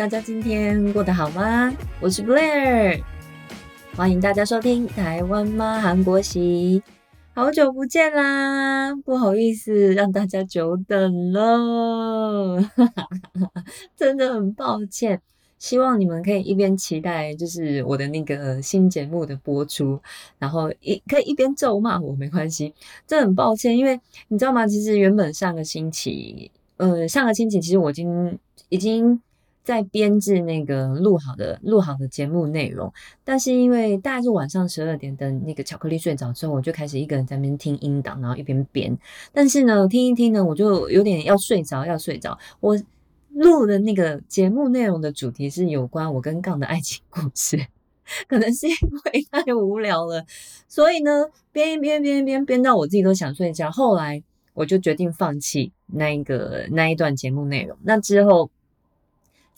大家今天过得好吗？我是 Blair，欢迎大家收听台湾妈韩国媳，好久不见啦，不好意思让大家久等了，真的很抱歉。希望你们可以一边期待，就是我的那个新节目的播出，然后一可以一边咒骂我，没关系。这很抱歉，因为你知道吗？其实原本上个星期，呃，上个星期其实我已经已经在编制那个录好的录好的节目内容，但是因为大概是晚上十二点等那个巧克力睡着之后，我就开始一个人在那边听音档，然后一边编。但是呢，听一听呢，我就有点要睡着，要睡着。我。录的那个节目内容的主题是有关我跟杠的爱情故事，可能是因为太无聊了，所以呢编一编编一编编到我自己都想睡觉。后来我就决定放弃那一个那一段节目内容，那之后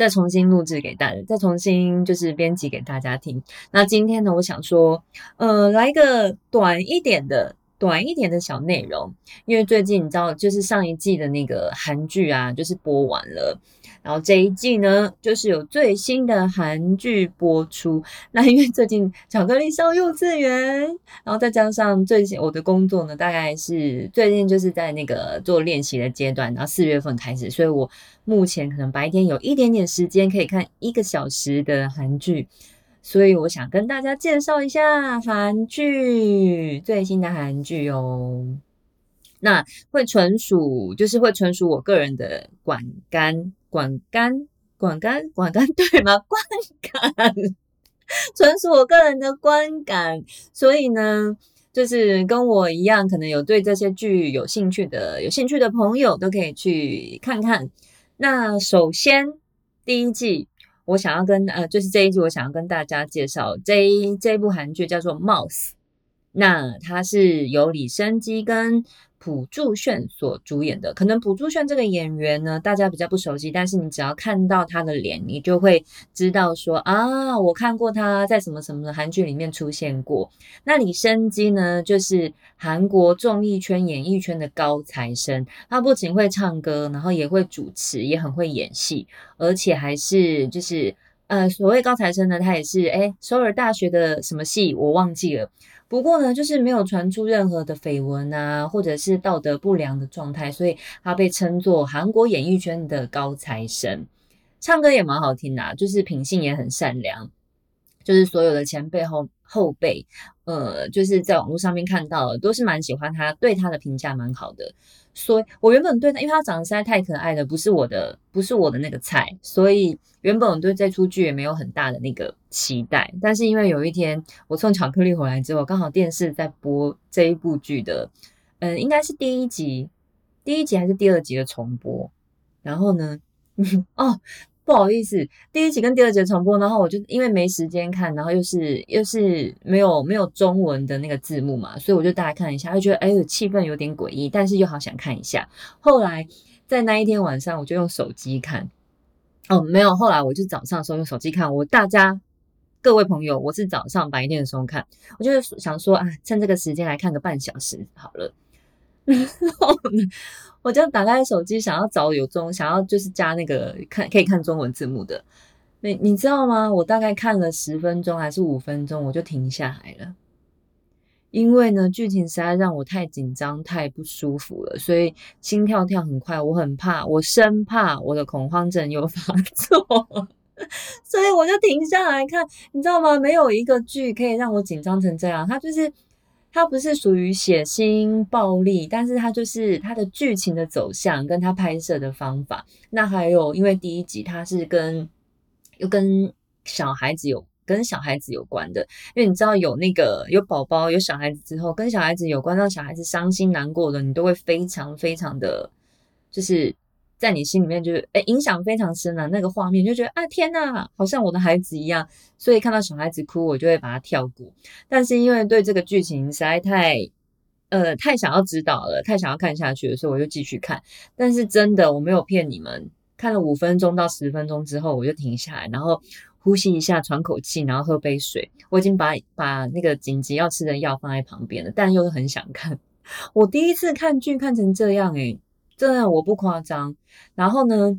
再重新录制给大家，再重新就是编辑给大家听。那今天呢，我想说，呃，来一个短一点的。短一点的小内容，因为最近你知道，就是上一季的那个韩剧啊，就是播完了，然后这一季呢，就是有最新的韩剧播出。那因为最近巧克力上幼稚园，然后再加上最近我的工作呢，大概是最近就是在那个做练习的阶段，然后四月份开始，所以我目前可能白天有一点点时间可以看一个小时的韩剧。所以我想跟大家介绍一下韩剧最新的韩剧哦。那会纯属就是会纯属我个人的管干管干管干管干对吗？观感纯属我个人的观感。所以呢，就是跟我一样，可能有对这些剧有兴趣的有兴趣的朋友都可以去看看。那首先第一季。我想要跟呃，就是这一集，我想要跟大家介绍这一这一部韩剧叫做《Mouse》，那它是由李生基跟朴柱炫所主演的。可能朴柱炫这个演员呢，大家比较不熟悉，但是你只要看到他的脸，你就会知道说啊，我看过他在什么什么的韩剧里面出现过。那李生基呢，就是韩国综艺圈、演艺圈的高材生，他不仅会唱歌，然后也会主持，也很会演戏。而且还是就是呃，所谓高材生呢，他也是哎，首尔大学的什么系我忘记了。不过呢，就是没有传出任何的绯闻啊，或者是道德不良的状态，所以他被称作韩国演艺圈的高材生。唱歌也蛮好听的，就是品性也很善良，就是所有的前辈后后辈，呃，就是在网络上面看到的都是蛮喜欢他，对他的评价蛮好的。所以，我原本对他，因为他长得实在太可爱了，不是我的，不是我的那个菜，所以原本我对这出剧也没有很大的那个期待。但是因为有一天我送巧克力回来之后，刚好电视在播这一部剧的，嗯，应该是第一集，第一集还是第二集的重播。然后呢，哦。不好意思，第一集跟第二集的重播，然后我就因为没时间看，然后又是又是没有没有中文的那个字幕嘛，所以我就大概看一下，就觉得哎气氛有点诡异，但是又好想看一下。后来在那一天晚上，我就用手机看。哦，没有，后来我就早上的时候用手机看。我大家各位朋友，我是早上白天的时候看，我就是想说啊，趁这个时间来看个半小时好了。然后我就打开手机，想要找有中，想要就是加那个看可以看中文字幕的。你你知道吗？我大概看了十分钟还是五分钟，我就停下来了。因为呢，剧情实在让我太紧张、太不舒服了，所以心跳跳很快，我很怕，我生怕我的恐慌症又发作，所以我就停下来看。你知道吗？没有一个剧可以让我紧张成这样，它就是。它不是属于血腥暴力，但是它就是它的剧情的走向跟它拍摄的方法。那还有，因为第一集它是跟又跟小孩子有跟小孩子有关的，因为你知道有那个有宝宝有小孩子之后，跟小孩子有关，让小孩子伤心难过的，你都会非常非常的，就是。在你心里面就是诶影响非常深啊，那个画面就觉得啊天呐，好像我的孩子一样，所以看到小孩子哭，我就会把它跳过。但是因为对这个剧情实在太呃太想要知道了，太想要看下去了，所以我就继续看。但是真的我没有骗你们，看了五分钟到十分钟之后，我就停下来，然后呼吸一下，喘口气，然后喝杯水。我已经把把那个紧急要吃的药放在旁边了，但又很想看。我第一次看剧看成这样诶真的我不夸张，然后呢，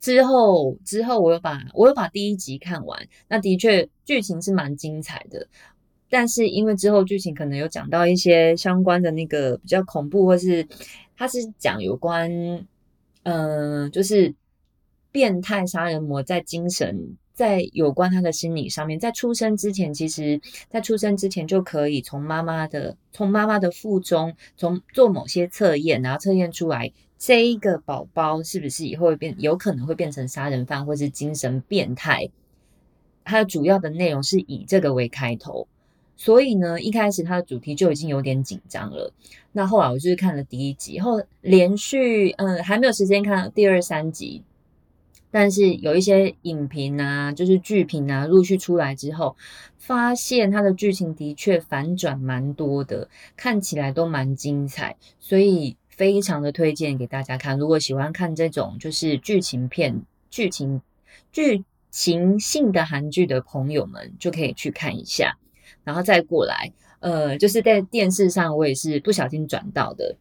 之后之后，我有把我有把第一集看完，那的确剧情是蛮精彩的。但是因为之后剧情可能有讲到一些相关的那个比较恐怖，或是他是讲有关，嗯，就是变态杀人魔在精神在有关他的心理上面，在出生之前，其实在出生之前就可以从妈妈的从妈妈的腹中从做某些测验，然后测验出来这一个宝宝是不是以后会变有可能会变成杀人犯或是精神变态，它的主要的内容是以这个为开头。所以呢，一开始它的主题就已经有点紧张了。那后来我就是看了第一集后，连续嗯还没有时间看第二三集，但是有一些影评啊，就是剧评啊陆续出来之后，发现它的剧情的确反转蛮多的，看起来都蛮精彩，所以非常的推荐给大家看。如果喜欢看这种就是剧情片、剧情剧情性的韩剧的朋友们，就可以去看一下。然后再过来，呃，就是在电视上，我也是不小心转到的，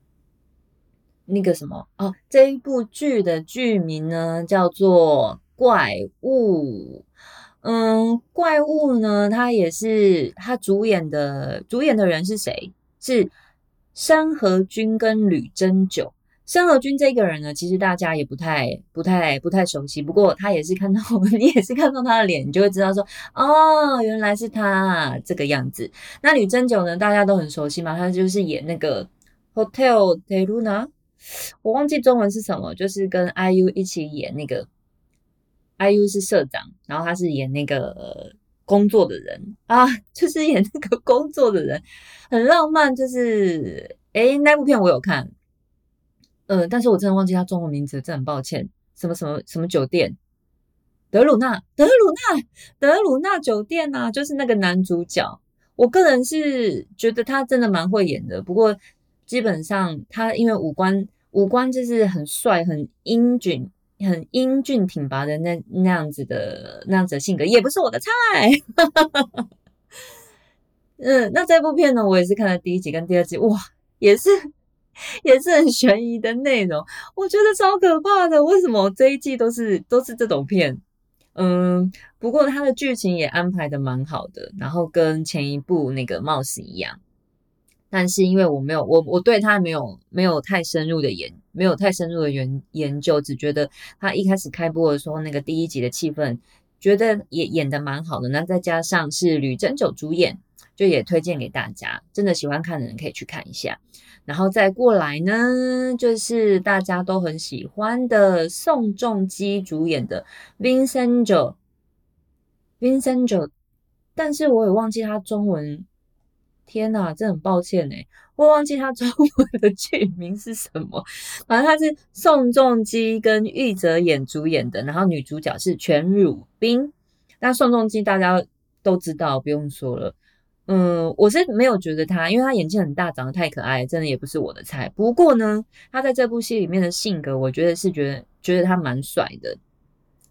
那个什么哦，这一部剧的剧名呢叫做《怪物》。嗯，怪物呢，它也是他主演的，主演的人是谁？是山河君跟吕珍九。山河君这个人呢，其实大家也不太、不太、不太熟悉。不过他也是看到 你也是看到他的脸，你就会知道说，哦，原来是他这个样子。那吕珍九呢，大家都很熟悉嘛，他就是演那个《Hotel de Luna》，我忘记中文是什么，就是跟 IU 一起演那个，IU 是社长，然后他是演那个工作的人啊，就是演那个工作的人，很浪漫。就是诶，那部片我有看。呃，但是我真的忘记他中文名字，真很抱歉。什么什么什么酒店？德鲁纳，德鲁纳，德鲁纳酒店啊，就是那个男主角。我个人是觉得他真的蛮会演的。不过基本上他因为五官五官就是很帅、很英俊、很英俊挺拔的那那样子的那样子的性格，也不是我的菜。嗯，那这部片呢，我也是看了第一集跟第二集，哇，也是。也是很悬疑的内容，我觉得超可怕的。为什么这一季都是都是这种片？嗯，不过它的剧情也安排的蛮好的，然后跟前一部那个貌似一样。但是因为我没有我我对他没有没有太深入的研没有太深入的研研究，只觉得他一开始开播的时候那个第一集的气氛，觉得也演的蛮好的。那再加上是吕珍九主演，就也推荐给大家。真的喜欢看的人可以去看一下。然后再过来呢，就是大家都很喜欢的宋仲基主演的《Vincent》，Vincent，但是我也忘记他中文，天哪，真很抱歉哎，我忘记他中文的剧名是什么。反正他是宋仲基跟玉泽演主演的，然后女主角是全汝彬。那宋仲基大家都知道，不用说了。嗯，我是没有觉得他，因为他眼睛很大，长得太可爱，真的也不是我的菜。不过呢，他在这部戏里面的性格，我觉得是觉得觉得他蛮帅的。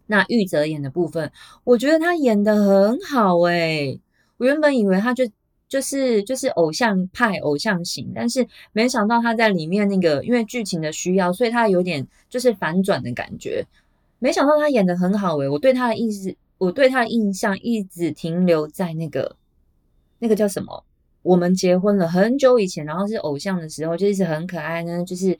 那玉泽演的部分，我觉得他演的很好诶。我原本以为他就就是就是偶像派偶像型，但是没想到他在里面那个因为剧情的需要，所以他有点就是反转的感觉。没想到他演的很好诶，我对他的意思，我对他的印象一直停留在那个。那个叫什么？我们结婚了很久以前，然后是偶像的时候，就一直很可爱呢，就是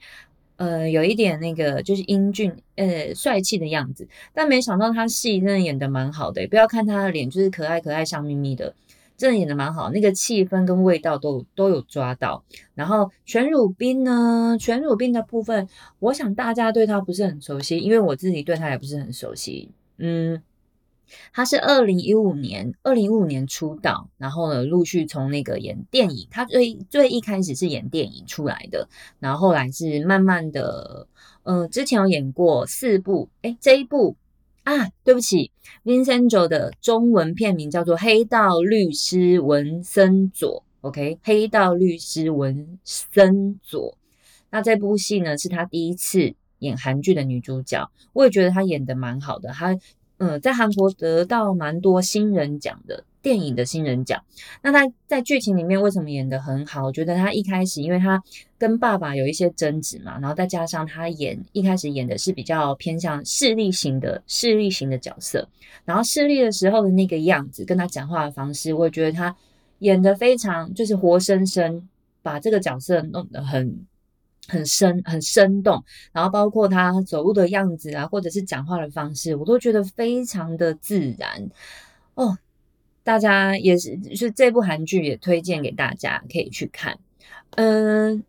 呃有一点那个就是英俊呃帅气的样子。但没想到他戏真的演的蛮好的，不要看他的脸就是可爱可爱笑眯眯的，真的演的蛮好，那个气氛跟味道都都有抓到。然后全汝彬呢，全汝彬的部分，我想大家对他不是很熟悉，因为我自己对他也不是很熟悉，嗯。他是二零一五年，二零一五年出道，然后呢，陆续从那个演电影，他最最一开始是演电影出来的，然后后来是慢慢的，嗯，之前有演过四部，哎，这一部啊，对不起，Vincento 的中文片名叫做《黑道律师文森佐》，OK，黑道律师文森佐，那这部戏呢是他第一次演韩剧的女主角，我也觉得她演的蛮好的，她。嗯，在韩国得到蛮多新人奖的电影的新人奖。那他在剧情里面为什么演得很好？我觉得他一开始，因为他跟爸爸有一些争执嘛，然后再加上他演一开始演的是比较偏向势力型的势力型的角色，然后势力的时候的那个样子，跟他讲话的方式，我觉得他演得非常就是活生生把这个角色弄得很。很生很生动，然后包括他走路的样子啊，或者是讲话的方式，我都觉得非常的自然哦。大家也是，是这部韩剧也推荐给大家可以去看。嗯，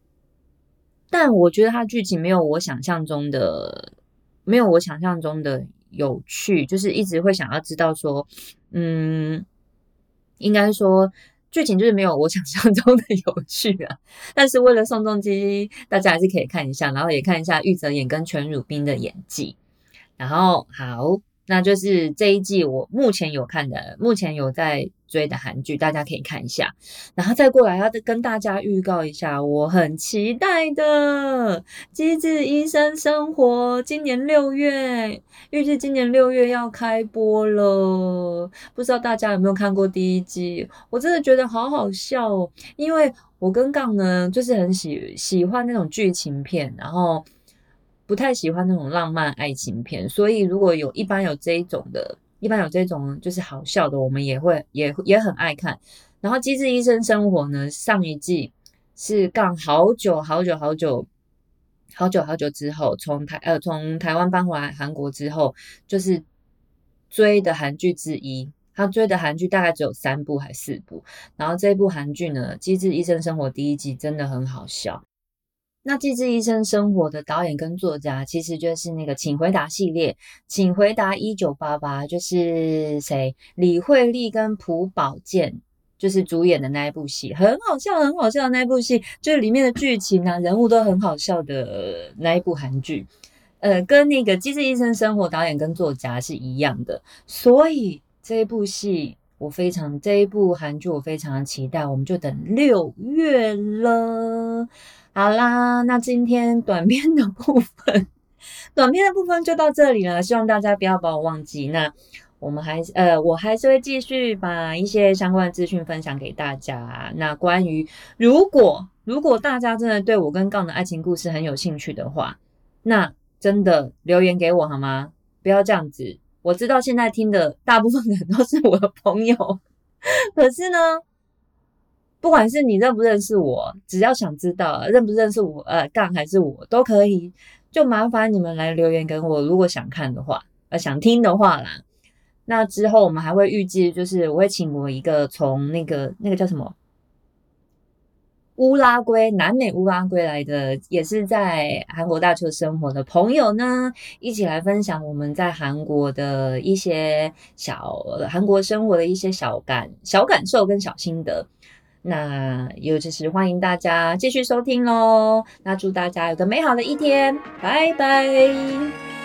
但我觉得它剧情没有我想象中的，没有我想象中的有趣，就是一直会想要知道说，嗯，应该说。剧情就是没有我想象中的有趣啊，但是为了宋仲基，大家还是可以看一下，然后也看一下玉泽演跟全汝彬的演技，然后好。那就是这一季我目前有看的，目前有在追的韩剧，大家可以看一下。然后再过来要跟大家预告一下，我很期待的《机智医生生活》，今年六月，预计今年六月要开播了。不知道大家有没有看过第一季？我真的觉得好好笑哦，因为我跟杠呢，就是很喜喜欢那种剧情片，然后。不太喜欢那种浪漫爱情片，所以如果有一般有这一种的，一般有这种就是好笑的，我们也会也也很爱看。然后《机智医生生活》呢，上一季是杠好久好久好久好久好久之后，从台呃从台湾搬回来韩国之后，就是追的韩剧之一。他追的韩剧大概只有三部还四部，然后这一部韩剧呢，《机智医生生活》第一季真的很好笑。那《机智医生生活》的导演跟作家，其实就是那个《请回答》系列，《请回答一九八八》就是谁？李慧利跟朴宝剑就是主演的那一部戏，很好笑，很好笑的那一部戏，就是里面的剧情啊，人物都很好笑的那一部韩剧。呃，跟那个《机智医生生活》导演跟作家是一样的，所以这一部戏我非常，这一部韩剧我非常期待，我们就等六月了。好啦，那今天 短片的部分，短片的部分就到这里了。希望大家不要把我忘记。那我们还呃，我还是会继续把一些相关的资讯分享给大家。那关于如果如果大家真的对我跟杠的爱情故事很有兴趣的话，那真的留言给我好吗？不要这样子。我知道现在听的大部分人都是我的朋友，可是呢。不管是你认不认识我，只要想知道认不认识我，呃，杠还是我都可以，就麻烦你们来留言给我。如果想看的话，呃，想听的话啦，那之后我们还会预计，就是我会请我一个从那个那个叫什么乌拉圭南美乌拉圭来的，也是在韩国大邱生活的朋友呢，一起来分享我们在韩国的一些小韩国生活的一些小感小感受跟小心得。那又就是欢迎大家继续收听喽！那祝大家有个美好的一天，拜拜。